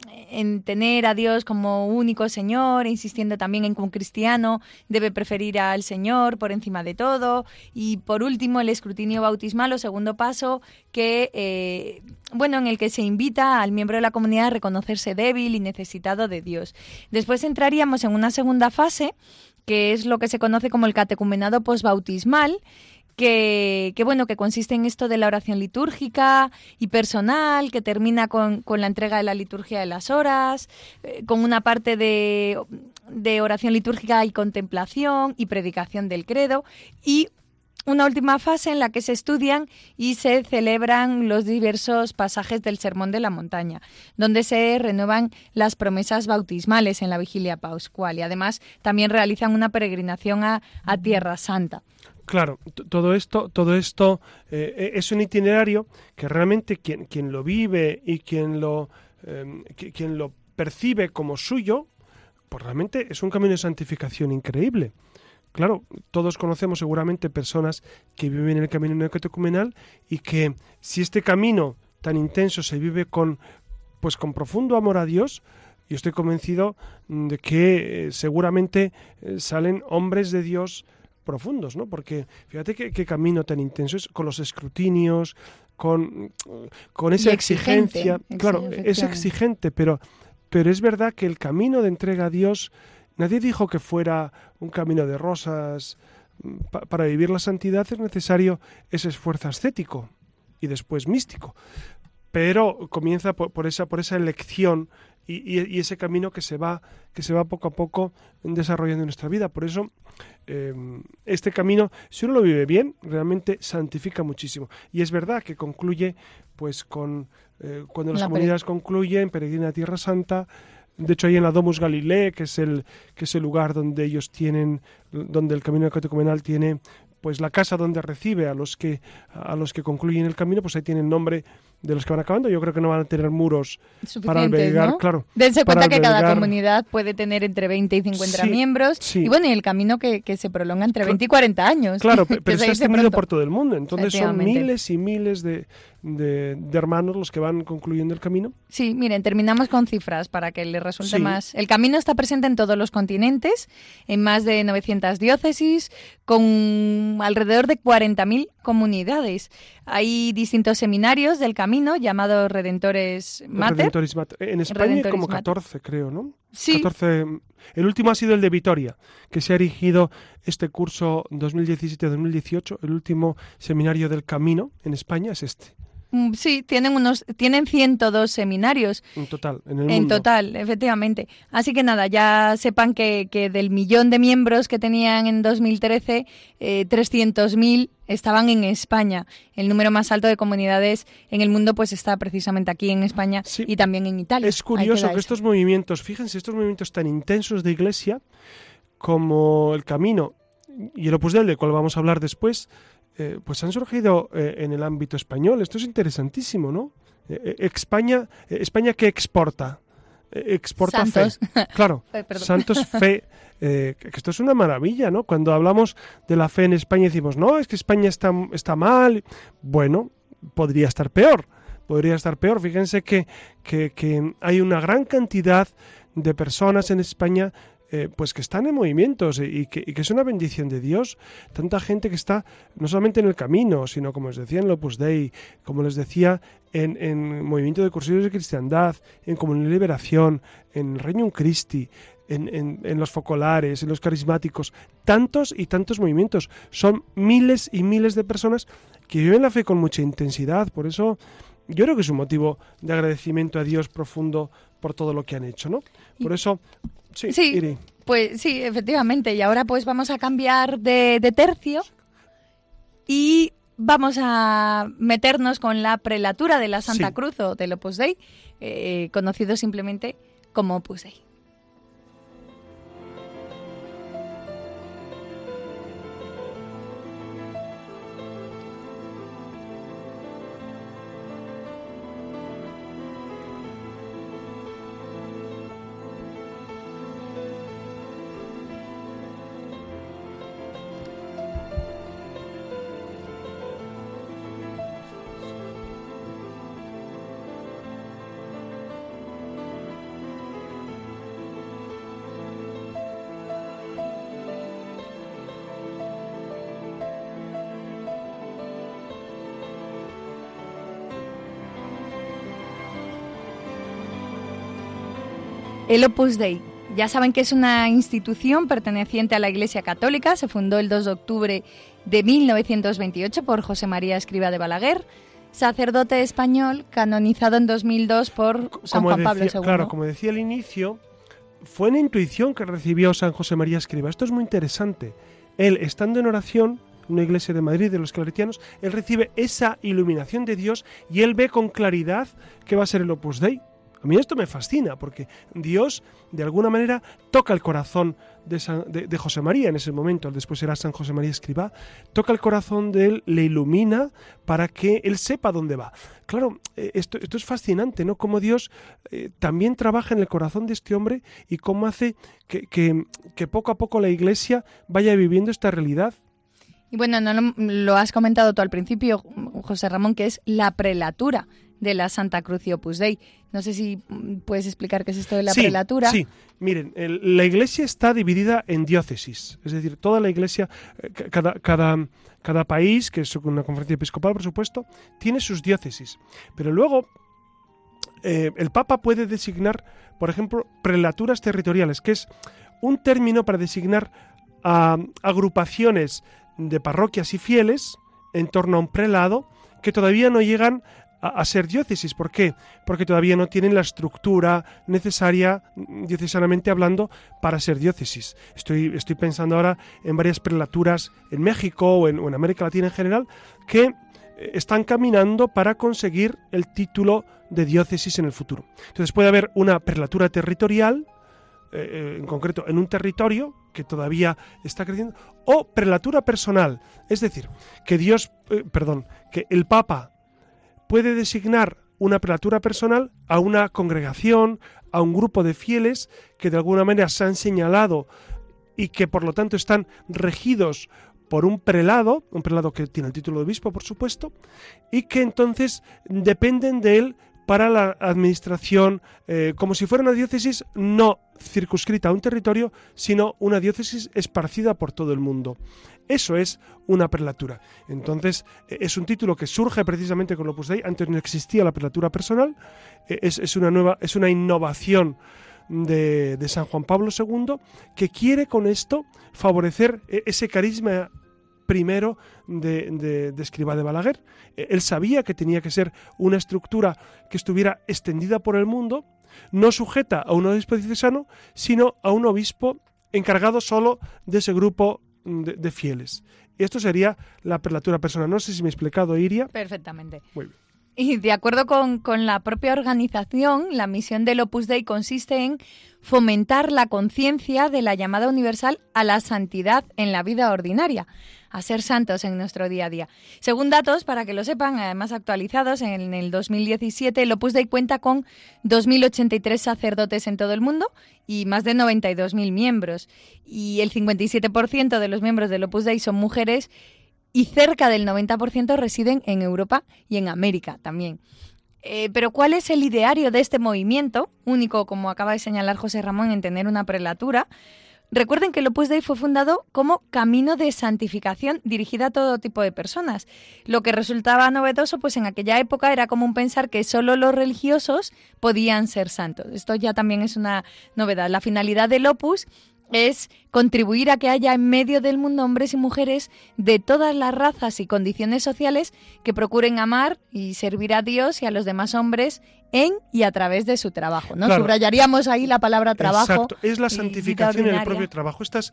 tener a Dios como único Señor, insistiendo también en que un cristiano debe preferir al Señor por encima de todo, y por último el escrutinio bautismal o segundo paso que eh, bueno, en el que se invita al miembro de la comunidad a reconocerse débil y necesitado de Dios. Después entraríamos en una segunda fase, que es lo que se conoce como el catecumenado posbautismal, que, bueno, que consiste en esto de la oración litúrgica y personal, que termina con, la entrega de la liturgia de las horas, eh, con una parte de, de oración litúrgica y contemplación y predicación del credo, y una última fase en la que se estudian y se celebran los diversos pasajes del Sermón de la Montaña, donde se renuevan las promesas bautismales en la vigilia pascual y además también realizan una peregrinación a, Tierra Santa. Claro, todo esto, todo esto eh, eh, es un itinerario que realmente quien, quien lo vive y quien lo, em, quien lo percibe como suyo, pues realmente es un camino de santificación increíble. Claro, todos conocemos seguramente personas que viven en el camino neocatecumenal y que si este camino tan intenso se vive con pues con profundo amor a Dios, yo estoy convencido de que eh, seguramente eh, salen hombres de Dios profundos, ¿no? Porque fíjate qué, camino tan intenso es con los escrutinios, con, con esa exigencia. Claro, es exigente, pero, pero es verdad que el camino de entrega a Dios Nadie dijo que fuera un camino de rosas. para vivir la santidad es necesario ese esfuerzo ascético y después místico. Pero comienza por, esa, por esa elección y, ese camino que se va que se va poco a poco desarrollando en nuestra vida. Por eso em, este camino si uno lo vive bien realmente santifica muchísimo. Y es verdad que concluye pues con eh, cuando las comunidades concluyen peregrina a tierra santa. De hecho, ahí en la Domus Galilei, que es el, que es el lugar donde ellos tienen, donde el camino catecumenal tiene pues la casa donde recibe a los que a los que concluyen el camino, pues ahí tiene el nombre de los que van acabando. Yo creo que no van a tener muros para albergar, claro. Dense cuenta que cada comunidad puede tener entre 20 y 50 miembros. Y bueno, y el camino que, se prolonga entre 20 y 40 años. Claro, pero está extendido por todo el mundo. Entonces son miles y miles de, de, hermanos los que van concluyendo el camino. Sí, miren, terminamos con cifras para que les resulte más. El camino está presente en todos los continentes, en más de 900 diócesis, con alrededor de 40.000 comunidades. Hay distintos seminarios del camino llamados Redentores Mater. En España hay como 14, creo, ¿no? Sí. 14. El último ha sido el de Vitoria, que se ha erigido este curso 2017-2018. El último seminario del camino en España es este. Mm, sí, tienen unos, tienen 102 seminarios. En total, en el En total, efectivamente. Así que nada, ya sepan que, que del millón de miembros que tenían en 2013, eh, 300.000 estaban en España. El número más alto de comunidades en el mundo pues está precisamente aquí en España y también en Italia. Es curioso que estos movimientos, fíjense, estos movimientos tan intensos de iglesia como el camino y el Opus Dei, del cual vamos a hablar después, eh, pues han surgido eh, en el ámbito español. Esto es interesantísimo, ¿no? Eh, España, España que exporta, exporta Santos. fe. Claro, Santos fe. que esto es una maravilla, ¿no? Cuando hablamos de la fe en España decimos, no, es que España está, está mal. Bueno, podría estar peor. Podría estar peor. Fíjense que, que, que hay una gran cantidad de personas en España eh, pues que están en movimientos y que, es una bendición de Dios. Tanta gente que está no solamente en el camino, sino como les decía en Lopus Dei, como les decía en, en Movimiento de Cursillos de Cristiandad, en Comunidad de Liberación, en Reino Christi, en, en, los focolares, en los carismáticos, tantos y tantos movimientos. Son miles y miles de personas que viven la fe con mucha intensidad. Por eso yo creo que es un motivo de agradecimiento a Dios profundo por todo lo que han hecho, ¿no? Por eso Sí, pues sí, efectivamente. Y ahora pues vamos a cambiar de, tercio y vamos a meternos con la prelatura de la Santa Cruz o del Opus Dei, eh, conocido simplemente como Opus Dei. El Opus Dei Ya saben que es una institución perteneciente a la Iglesia Católica, se fundó el 2 de octubre de 1928 por José María Escriba de Balaguer, sacerdote español canonizado en 2002 por San Juan Pablo II. Claro, como decía al inicio, fue una intuición que recibió San José María Escriba. Esto es muy interesante. Él, estando en oración, una iglesia de Madrid de los claretianos, él recibe esa iluminación de Dios y él ve con claridad que va a ser el Opus Dei. A mí esto me fascina porque Dios de alguna manera toca el corazón de, José María en ese momento, después será San José María Escribá, toca el corazón de él, le ilumina para que él sepa dónde va. Claro, eh, esto, es fascinante, ¿no? Cómo Dios eh, también trabaja en el corazón de este hombre y cómo hace que, poco a poco la Iglesia vaya viviendo esta realidad. Y bueno, no lo, has comentado tú al principio, José Ramón, que es la prelatura de la Santa Cruz y Opus Dei. No sé si puedes explicar qué es esto de la prelatura. Sí, miren, la iglesia está dividida en diócesis, es decir, toda la iglesia, eh, cada, cada, cada país, que es una conferencia episcopal, por supuesto, tiene sus diócesis. Pero luego eh, el Papa puede designar, por ejemplo, prelaturas territoriales, que es un término para designar a agrupaciones de parroquias y fieles en torno a un prelado que todavía no llegan a, ser diócesis. ¿Por qué? Porque todavía no tienen la estructura necesaria, diocesanamente hablando, para ser diócesis. Estoy, estoy pensando ahora en varias prelaturas en México o en, América Latina en general que eh, están caminando para conseguir el título de diócesis en el futuro. Entonces puede haber una prelatura territorial, eh, eh, en concreto en un territorio que todavía está creciendo, o prelatura personal, es decir, que Dios, perdón, que el Papa puede designar una prelatura personal a una congregación, a un grupo de fieles que de alguna manera se han señalado y que por lo tanto están regidos por un prelado, un prelado que tiene el título de obispo, por supuesto, y que entonces dependen de él para la administración, eh, como si fuera una diócesis no circunscrita a un territorio, sino una diócesis esparcida por todo el mundo. Eso es una prelatura. Entonces, e, es un título que surge precisamente con Opus Dei. Antes no existía la prelatura personal. E, es, una nueva, es una innovación de, San Juan Pablo II que quiere con esto favorecer ese carisma primero de, de, de, Escriba de Balaguer. Él sabía que tenía que ser una estructura que estuviera extendida por el mundo, no sujeta a un obispo diocesano, sino a un obispo encargado solo de ese grupo de, fieles. Esto sería la prelatura personal. No sé si me he explicado, Iria. Perfectamente. Muy bien. Y de acuerdo con, con, la propia organización, la misión del Opus Dei consiste en fomentar la conciencia de la llamada universal a la santidad en la vida ordinaria, a ser santos en nuestro día a día. Según datos, para que lo sepan, además actualizados, en el 2017 el Opus Dei cuenta con 2.083 sacerdotes en todo el mundo y más de 92.000 miembros. Y el 57% de los miembros del Opus Dei son mujeres y cerca del 90% residen en Europa y en América también. Eh, pero ¿cuál es el ideario de este movimiento, único, como acaba de señalar José Ramón, en tener una prelatura? Recuerden que el Opus Dei fue fundado como camino de santificación dirigida a todo tipo de personas. Lo que resultaba novedoso, pues en aquella época era común pensar que solo los religiosos podían ser santos. Esto ya también es una novedad. La finalidad del Opus es contribuir a que haya en medio del mundo hombres y mujeres de todas las razas y condiciones sociales que procuren amar y servir a Dios y a los demás hombres en y a través de su trabajo. ¿no? Subrayaríamos ahí la palabra trabajo. Exacto, es la santificación en el propio trabajo. Estas,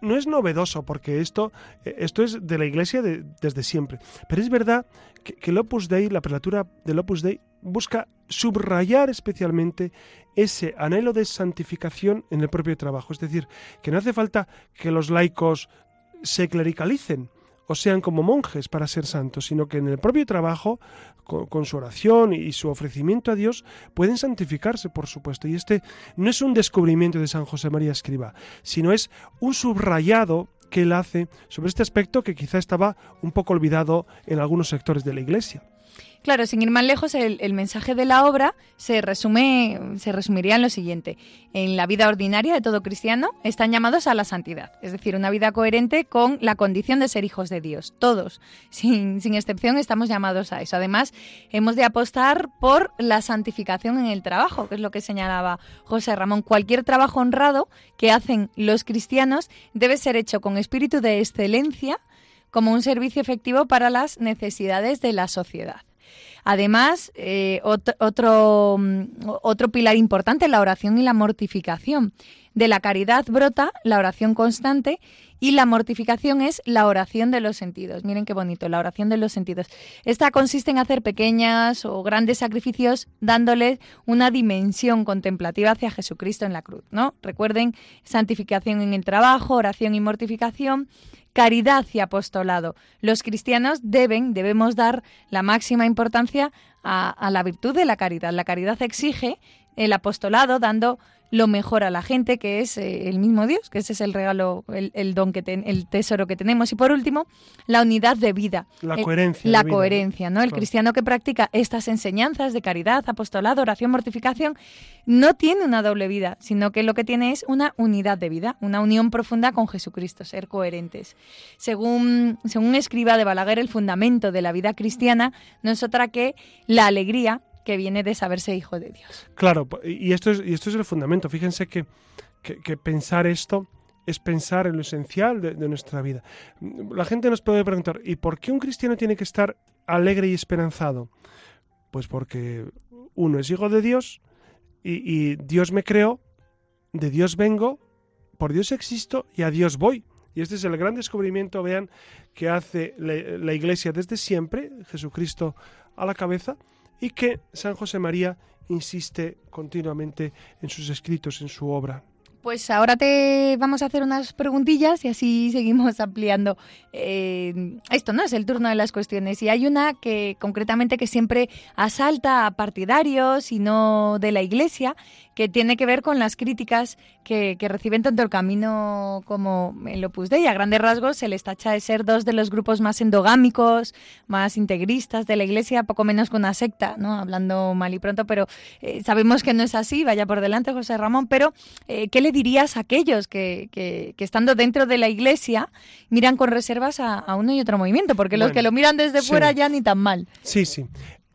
no es novedoso porque esto, esto es de la Iglesia desde siempre. Pero es verdad que, que el Opus Dei, la prelatura del Opus Dei, busca subrayar especialmente ese anhelo de santificación en el propio trabajo. Es decir, que no hace falta que los laicos se clericalicen o sean como monjes para ser santos, sino que en el propio trabajo, con, su oración y su ofrecimiento a Dios, pueden santificarse, por supuesto. Y este no es un descubrimiento de San José María Escriba, sino es un subrayado que él hace sobre este aspecto que quizá estaba un poco olvidado en algunos sectores de la Iglesia. Claro, sin ir más lejos, el, mensaje de la obra se resume, se resumiría en lo siguiente. En la vida ordinaria de todo cristiano están llamados a la santidad, es decir, una vida coherente con la condición de ser hijos de Dios. Todos, sin, sin excepción, estamos llamados a eso. Además, hemos de apostar por la santificación en el trabajo, que es lo que señalaba José Ramón. Cualquier trabajo honrado que hacen los cristianos debe ser hecho con espíritu de excelencia como un servicio efectivo para las necesidades de la sociedad. Además, eh, otro, mm, otro pilar importante, la oración y la mortificación. De la caridad brota la oración constante y la mortificación es la oración de los sentidos. Miren qué bonito, la oración de los sentidos. Esta consiste en hacer pequeñas o grandes sacrificios dándole una dimensión contemplativa hacia Jesucristo en la cruz, ¿no? Recuerden, santificación en el trabajo, oración y mortificación caridad y apostolado. Los cristianos deben, debemos dar la máxima importancia a, la virtud de la caridad. La caridad exige el apostolado dando lo mejor a la gente, que es eh, el mismo Dios, que ese es el regalo, el, don que el tesoro que tenemos. Y por último, la unidad de vida. La eh, coherencia. La coherencia, ¿no? El cristiano que practica estas enseñanzas de caridad, apostolado, oración, mortificación, no tiene una doble vida, sino que lo que tiene es una unidad de vida, una unión profunda con Jesucristo, ser coherentes. Según, según escriba de Balaguer, el fundamento de la vida cristiana no es otra que la alegría que viene de saberse hijo de Dios. Claro, y esto es, el fundamento. Fíjense que, pensar esto es pensar en lo esencial de, nuestra vida. La gente nos puede preguntar, ¿y por qué un cristiano tiene que estar alegre y esperanzado? Pues porque uno es hijo de Dios y, Dios me creó, de Dios vengo, por Dios existo y a Dios voy. Y este es el gran descubrimiento, vean, que hace la Iglesia desde siempre, Jesucristo a la cabeza, y que San José María insiste continuamente en sus escritos, en su obra. Pues ahora te vamos a hacer unas preguntillas y así seguimos ampliando eh, esto, ¿no? Es el turno de las cuestiones. Y hay una que concretamente que siempre asalta a partidarios y no de la Iglesia, que tiene que ver con las críticas que, reciben tanto el Camino como el Opus Dei. A grandes rasgos se les tacha de ser dos de los grupos más endogámicos, más integristas de la Iglesia, poco menos que una secta, ¿no? Hablando mal y pronto, pero eh, sabemos que no es así, vaya por delante José Ramón, pero eh, ¿qué le dirías a aquellos que, que, estando dentro de la Iglesia miran con reservas a, uno y otro movimiento? Porque los que lo miran desde fuera ya ni tan mal. Sí, sí.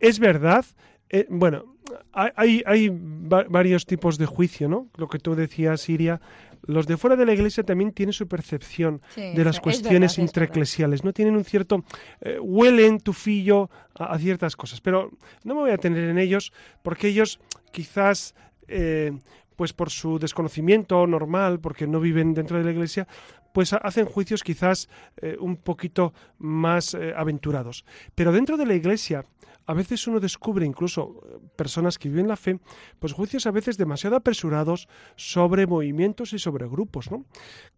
Es verdad. Eh, bueno, hay, hay varios tipos de juicio, ¿no? Lo que tú decías, Siria. Los de fuera de la iglesia también tienen su percepción de las cuestiones intraeclesiales, ¿no? Tienen un cierto... Eh, huelen tufillo a, a, ciertas cosas, pero no me voy a tener en ellos porque ellos quizás... Eh, pues por su desconocimiento normal, porque no viven dentro de la iglesia, pues hacen juicios quizás eh, un poquito más aventurados. Pero dentro de la iglesia a veces uno descubre incluso eh, personas que viven la fe, pues juicios a veces demasiado apresurados sobre movimientos y sobre grupos, ¿no?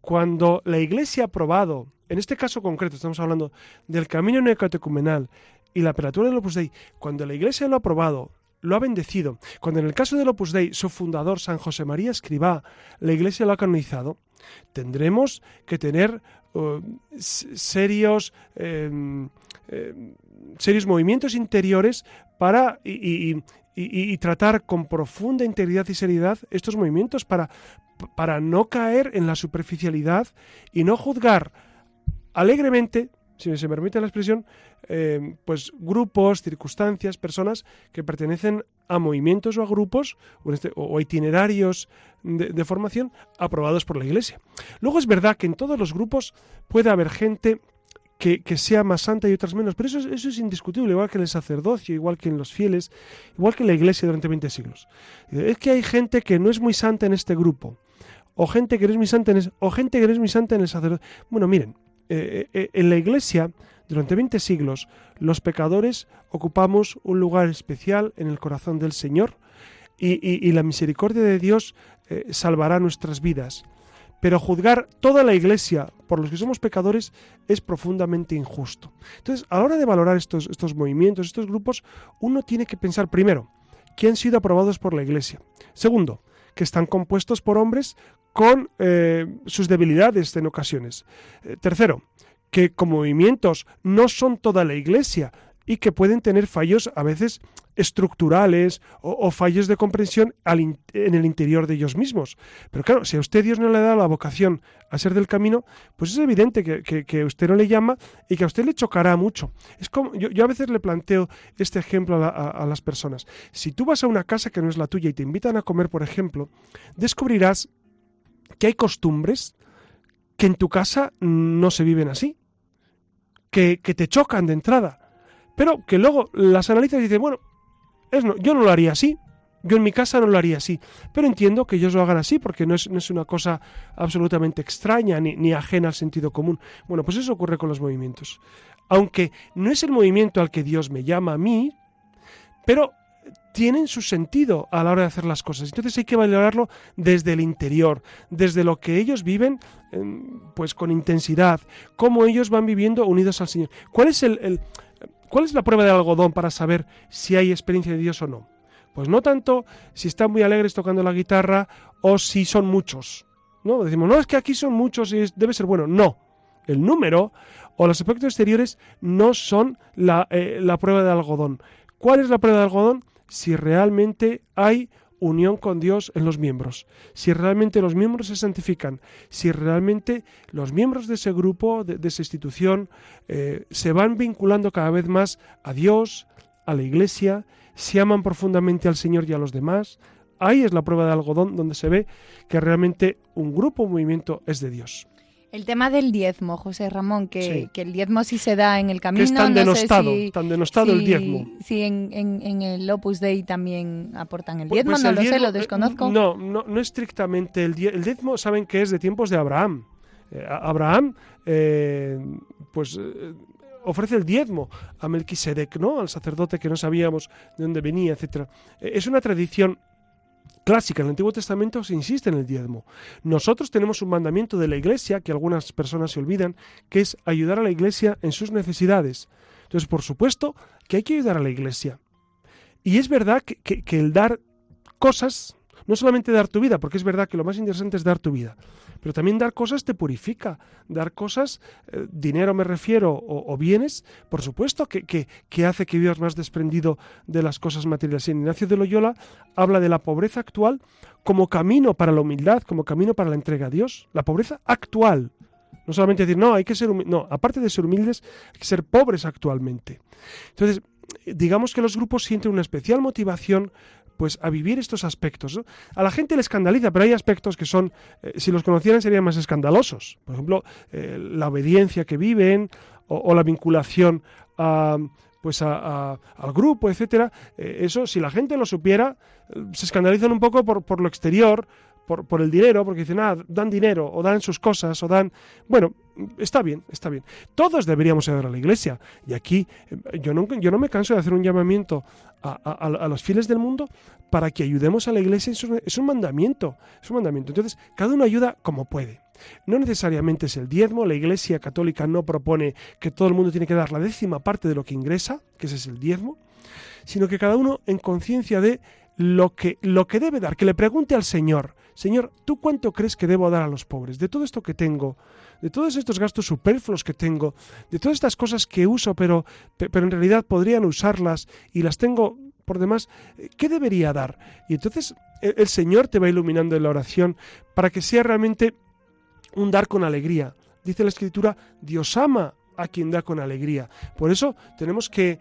Cuando la Iglesia ha aprobado, en este caso concreto estamos hablando del camino neocatecumenal y la apelatura del Opus Dei, cuando la Iglesia lo ha aprobado, lo ha bendecido, cuando en el caso del Opus Dei su fundador San José María Escribá, la Iglesia lo ha canonizado, tendremos que tener serios em, em, serios movimientos interiores para y, tratar con profunda integridad y seriedad estos movimientos para, para no caer en la superficialidad y no juzgar alegremente, si se permite la expresión, eh, pues grupos, circunstancias, personas que pertenecen a movimientos o a grupos o, este, itinerarios de, formación aprobados por la Iglesia. Luego es verdad que en todos los grupos puede haber gente que, sea más santa y otras menos. Pero eso, eso es indiscutible, igual que en el sacerdocio, igual que en los fieles, igual que en la iglesia durante 20 siglos. Es que hay gente que no es muy santa en este grupo, o gente que no es muy santa en, o gente que no es muy santa en el sacerdocio. Bueno, miren, eh, eh, en la iglesia, durante 20 siglos, los pecadores ocupamos un lugar especial en el corazón del Señor y, la misericordia de Dios eh, salvará nuestras vidas. Pero juzgar toda la Iglesia por los que somos pecadores es profundamente injusto. Entonces, a la hora de valorar estos, estos movimientos, estos grupos, uno tiene que pensar primero, que han sido aprobados por la Iglesia. Segundo, que están compuestos por hombres con eh, sus debilidades en ocasiones. Eh, tercero, que como movimientos no son toda la Iglesia y que pueden tener fallos a veces estructurales o, fallos de comprensión en el interior de ellos mismos. Pero claro, si a usted Dios no le da la vocación a ser del camino, pues es evidente que, usted no le llama y que a usted le chocará mucho. Es como, yo, a veces le planteo este ejemplo a, las personas. Si tú vas a una casa que no es la tuya y te invitan a comer, por ejemplo, descubrirás que hay costumbres que en tu casa no se viven así, que, que te chocan de entrada pero que luego las analizas y dices, bueno, es no, yo no lo haría así, yo en mi casa no lo haría así, pero entiendo que ellos lo hagan así porque no es, no es una cosa absolutamente extraña ni, ni, ajena al sentido común. Bueno, pues eso ocurre con los movimientos. Aunque no es el movimiento al que Dios me llama a mí, pero tienen su sentido a la hora de hacer las cosas. Entonces hay que valorarlo desde el interior, desde lo que ellos viven em, pues con intensidad, cómo ellos van viviendo unidos al Señor. ¿Cuál es el ¿Cuál es la prueba de algodón para saber si hay experiencia de Dios o no? Pues no tanto si están muy alegres tocando la guitarra o si son muchos. ¿no? Decimos, no, es que aquí son muchos y debe ser bueno. No, el número o los aspectos exteriores no son la, eh, la prueba de algodón. ¿Cuál es la prueba de algodón? Si realmente hay unión con Dios en los miembros, si realmente los miembros se santifican, si realmente los miembros de ese grupo, de, esa institución, eh, se van vinculando cada vez más a Dios, a la Iglesia, se aman profundamente al Señor y a los demás, ahí es la prueba de algodón donde se ve que realmente un grupo, un movimiento es de Dios. El tema del diezmo, José Ramón, que, el diezmo sí se da en el camino. Que es tan denostado, tan denostado el diezmo. Sí, en, en, el Opus Dei también aportan el pues, diezmo, pues no lo sé, lo eh, desconozco. no, no, no estrictamente. El, el diezmo saben que es de tiempos de Abraham. Eh, Abraham, eh, pues ofrece el diezmo a Melquisedec, ¿no? Al sacerdote que no sabíamos de dónde venía, etcétera. es una tradición clásica en el Antiguo Testamento se insiste en el diezmo. Nosotros tenemos un mandamiento de la Iglesia que algunas personas se olvidan, que es ayudar a la Iglesia en sus necesidades. Entonces, por supuesto que hay que ayudar a la Iglesia. Y es verdad que, que el dar cosas, no solamente dar tu vida, porque es verdad que lo más interesante es dar tu vida, pero también dar cosas te purifica. Dar cosas, eh, dinero me refiero, o, bienes, por supuesto que, que, hace que vivas más desprendido de las cosas materiales. Y Ignacio de Loyola habla de la pobreza actual como camino para la humildad, como camino para la entrega a Dios. La pobreza actual. No solamente decir, no, hay que ser humildes. No, aparte de ser humildes, hay que ser pobres actualmente. Entonces, digamos que los grupos sienten una especial motivación pues a vivir estos aspectos. A la gente le escandaliza, pero hay aspectos que son, eh, si los conocieran serían más escandalosos. Por ejemplo, eh, la obediencia que viven o, la vinculación a, pues al grupo, etcétera. Eh, eso, si la gente lo supiera, se escandalizan un poco por, por lo exterior, por, por, el dinero, porque dicen, ah, dan dinero, o dan sus cosas, o dan... Bueno, está bien, está bien. Todos deberíamos ayudar a la iglesia. Y aquí eh, yo no, yo no me canso de hacer un llamamiento a, a, los fieles del mundo para que ayudemos a la iglesia. Es un, es un mandamiento, es un mandamiento. Entonces, cada uno ayuda como puede. No necesariamente es el diezmo, la Iglesia Católica no propone que todo el mundo tiene que dar la décima parte de lo que ingresa, que ese es el diezmo, sino que cada uno en conciencia de lo que, lo que debe dar, que le pregunte al Señor, Señor, ¿tú cuánto crees que debo dar a los pobres? De todo esto que tengo, de todos estos gastos superfluos que tengo, de todas estas cosas que uso, pero, pero en realidad podrían usarlas y las tengo por demás, ¿qué debería dar? Y entonces el, el Señor te va iluminando en la oración para que sea realmente un dar con alegría. Dice la Escritura, Dios ama a quien da con alegría. Por eso tenemos que,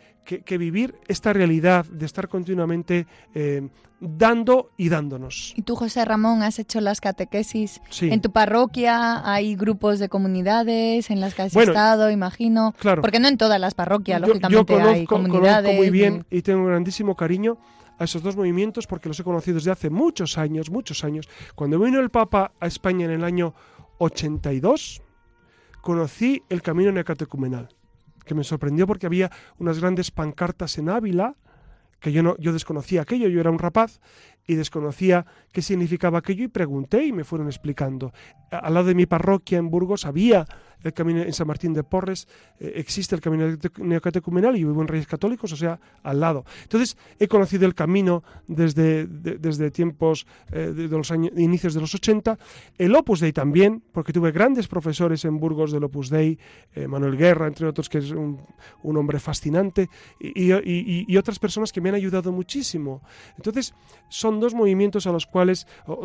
vivir esta realidad de estar continuamente eh, dando y dándonos. Y tú, José Ramón, has hecho las catequesis en tu parroquia, hay grupos de comunidades en las que has estado, imagino. Claro. Porque no en todas las parroquias, lógicamente yo conozco, hay comunidades. muy bien y tengo un grandísimo cariño a esos dos movimientos porque los he conocido desde hace muchos años, muchos años. Cuando vino el Papa a España en el año 82, conocí el camino neocatecumenal, que me sorprendió porque había unas grandes pancartas en Ávila, que yo, no, yo desconocía aquello, yo era un rapaz, y desconocía qué significaba aquello y pregunté y me fueron explicando. Al lado de mi parroquia en Burgos había el camino en San Martín de Porres, eh, existe el camino neocatecumenal y yo vivo en Reyes Católicos, o sea, al lado. Entonces, he conocido el camino desde, desde tiempos eh, de, los años, inicios de los 80, el Opus Dei también, porque tuve grandes profesores en Burgos del Opus Dei, eh, Manuel Guerra, entre otros, que es un, un hombre fascinante, y, y, y, otras personas que me han ayudado muchísimo. Entonces, son dos movimientos a los cuales,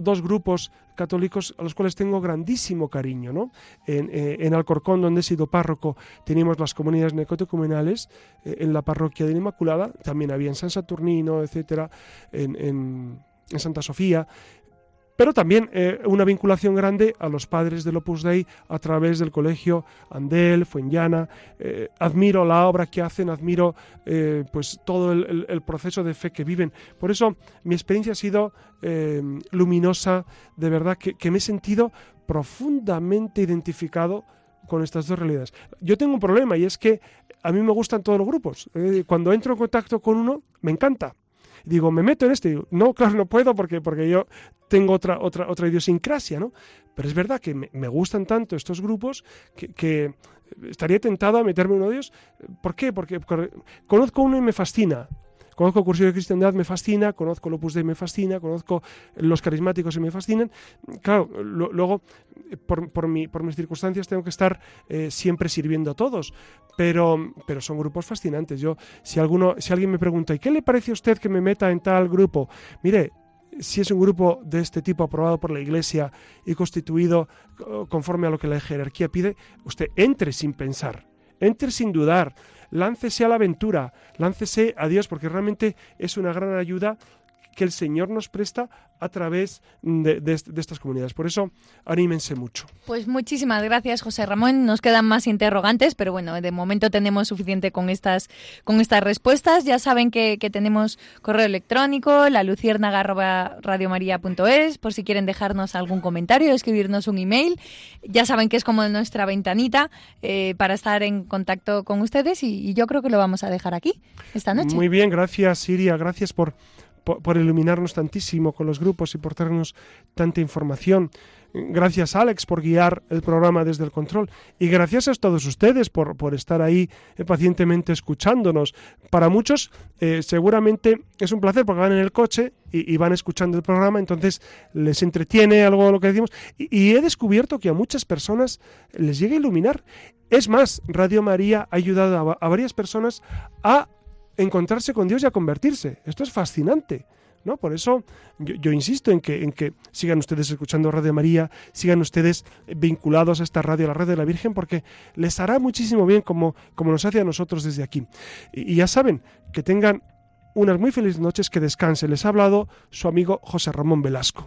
dos grupos católicos a los cuales tengo grandísimo cariño, ¿no? En, en Alcorcón, donde he sido párroco, teníamos las comunidades necotecumenales, eh, en la parroquia de la Inmaculada, también había en San Saturnino, etcétera, en, en Santa Sofía, pero también eh, una vinculación grande a los padres del Opus Dei a través del colegio Andel, Fuenllana. Eh, admiro la obra que hacen, admiro pues todo el, proceso de fe que viven. Por eso mi experiencia ha sido luminosa, de verdad que, me he sentido profundamente identificado con estas dos realidades. Yo tengo un problema y es que a mí me gustan todos los grupos. Eh, cuando entro en contacto con uno, me encanta. Digo, me meto en este. no, claro, no puedo porque, porque yo tengo otra, otra, otra idiosincrasia, ¿no? Pero es verdad que me, gustan tanto estos grupos que, que, estaría tentado a meterme en uno de ellos. ¿Por qué? Porque conozco uno y me fascina. Conozco Cursillo de Cristiandad, me fascina, conozco el Opus Dei, me fascina, conozco los carismáticos y me fascinan. Claro, luego, por, mi, por mis circunstancias, tengo que estar eh, siempre sirviendo a todos, pero, son grupos fascinantes. Yo, si, si alguien me pregunta, ¿y qué le parece a usted que me meta en tal grupo? Mire, si es un grupo de este tipo aprobado por la Iglesia y constituido eh, conforme a lo que la jerarquía pide, usted entre sin pensar, entre sin dudar láncese a la aventura, láncese a Dios, porque realmente es una gran ayuda que el Señor nos presta a través de, estas comunidades. Por eso, anímense mucho. Pues muchísimas gracias, José Ramón. Nos quedan más interrogantes, pero bueno, de momento tenemos suficiente con estas, con estas respuestas. Ya saben que, tenemos correo electrónico, la luciérnaga.radiomaría.es, por si quieren dejarnos algún comentario, escribirnos un email. Ya saben que es como nuestra ventanita eh, para estar en contacto con ustedes y, y yo creo que lo vamos a dejar aquí esta noche. Muy bien, gracias, Siria. Gracias por por, iluminarnos tantísimo con los grupos y por darnos tanta información. Gracias Alex por guiar el programa desde el control y gracias a todos ustedes por, por estar ahí eh, pacientemente escuchándonos. Para muchos eh, seguramente es un placer porque van en el coche y, van escuchando el programa, entonces les entretiene algo lo que decimos y, he descubierto que a muchas personas les llega a iluminar. Es más, Radio María ha ayudado a varias personas a encontrarse con Dios y a convertirse. Esto es fascinante. ¿No? Por eso yo, insisto en que, en que sigan ustedes escuchando Radio María, sigan ustedes vinculados a esta radio, a la radio de la Virgen, porque les hará muchísimo bien como, como nos hace a nosotros desde aquí. Y, y ya saben, que tengan unas muy felices noches, que descansen. Les ha hablado su amigo José Ramón Velasco.